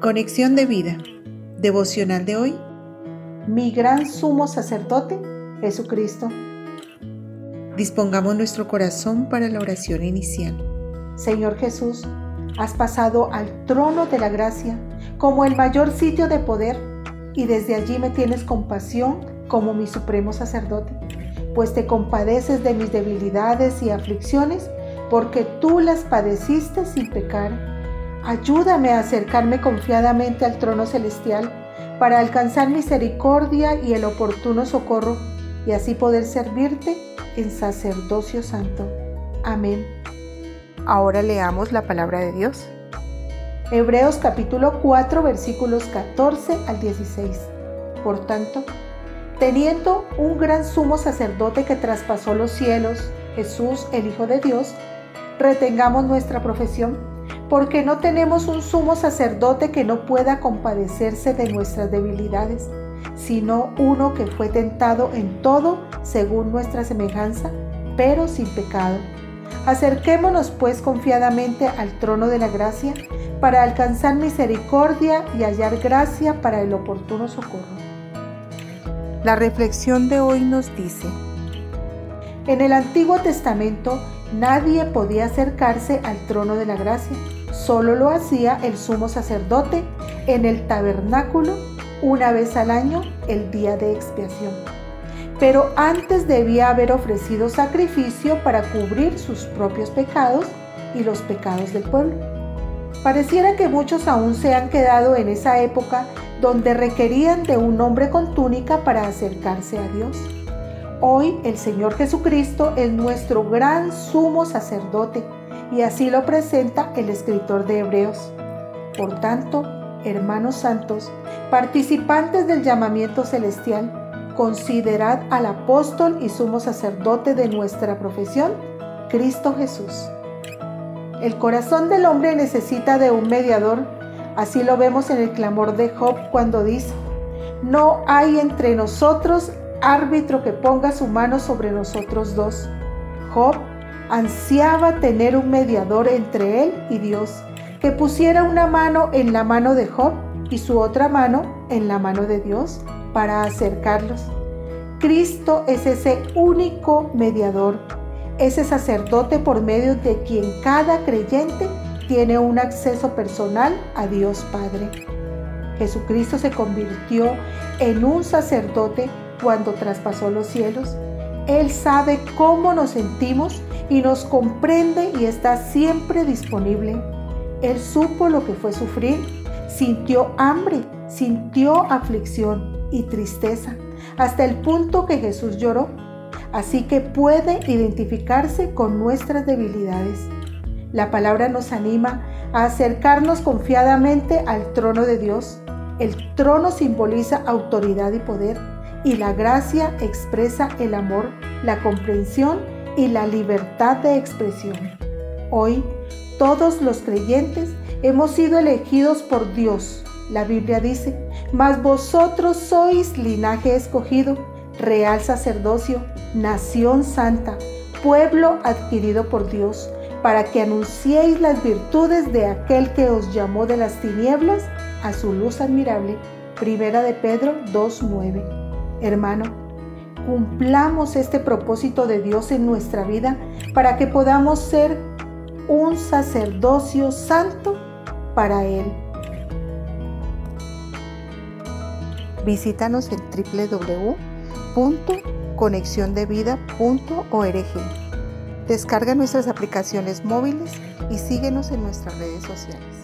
Conexión de vida. Devocional de hoy. Mi gran sumo sacerdote, Jesucristo. Dispongamos nuestro corazón para la oración inicial. Señor Jesús, has pasado al trono de la gracia como el mayor sitio de poder y desde allí me tienes compasión como mi supremo sacerdote, pues te compadeces de mis debilidades y aflicciones porque tú las padeciste sin pecar. Ayúdame a acercarme confiadamente al trono celestial para alcanzar misericordia y el oportuno socorro y así poder servirte en sacerdocio santo. Amén. Ahora leamos la palabra de Dios. Hebreos capítulo 4 versículos 14 al 16. Por tanto, teniendo un gran sumo sacerdote que traspasó los cielos, Jesús, el Hijo de Dios, retengamos nuestra profesión, porque no tenemos un sumo sacerdote que no pueda compadecerse de nuestras debilidades, sino uno que fue tentado en todo según nuestra semejanza, pero sin pecado. Acerquémonos pues confiadamente al trono de la gracia para alcanzar misericordia y hallar gracia para el oportuno socorro. La reflexión de hoy nos dice, en el Antiguo Testamento Nadie podía acercarse al trono de la gracia, solo lo hacía el sumo sacerdote en el tabernáculo una vez al año, el día de expiación. Pero antes debía haber ofrecido sacrificio para cubrir sus propios pecados y los pecados del pueblo. Pareciera que muchos aún se han quedado en esa época donde requerían de un hombre con túnica para acercarse a Dios. Hoy el Señor Jesucristo es nuestro gran sumo sacerdote y así lo presenta el escritor de Hebreos. Por tanto, hermanos santos, participantes del llamamiento celestial, considerad al apóstol y sumo sacerdote de nuestra profesión, Cristo Jesús. El corazón del hombre necesita de un mediador, así lo vemos en el clamor de Job cuando dice, no hay entre nosotros árbitro que ponga su mano sobre nosotros dos. Job ansiaba tener un mediador entre él y Dios, que pusiera una mano en la mano de Job y su otra mano en la mano de Dios para acercarlos. Cristo es ese único mediador, ese sacerdote por medio de quien cada creyente tiene un acceso personal a Dios Padre. Jesucristo se convirtió en un sacerdote cuando traspasó los cielos. Él sabe cómo nos sentimos y nos comprende y está siempre disponible. Él supo lo que fue sufrir, sintió hambre, sintió aflicción y tristeza, hasta el punto que Jesús lloró. Así que puede identificarse con nuestras debilidades. La palabra nos anima a acercarnos confiadamente al trono de Dios. El trono simboliza autoridad y poder y la gracia expresa el amor, la comprensión y la libertad de expresión. Hoy, todos los creyentes hemos sido elegidos por Dios. La Biblia dice, mas vosotros sois linaje escogido, real sacerdocio, nación santa, pueblo adquirido por Dios, para que anunciéis las virtudes de aquel que os llamó de las tinieblas a su luz admirable. Primera de Pedro 2.9. Hermano, cumplamos este propósito de Dios en nuestra vida para que podamos ser un sacerdocio santo para Él. Visítanos en www.conexiondevida.org. Descarga nuestras aplicaciones móviles y síguenos en nuestras redes sociales.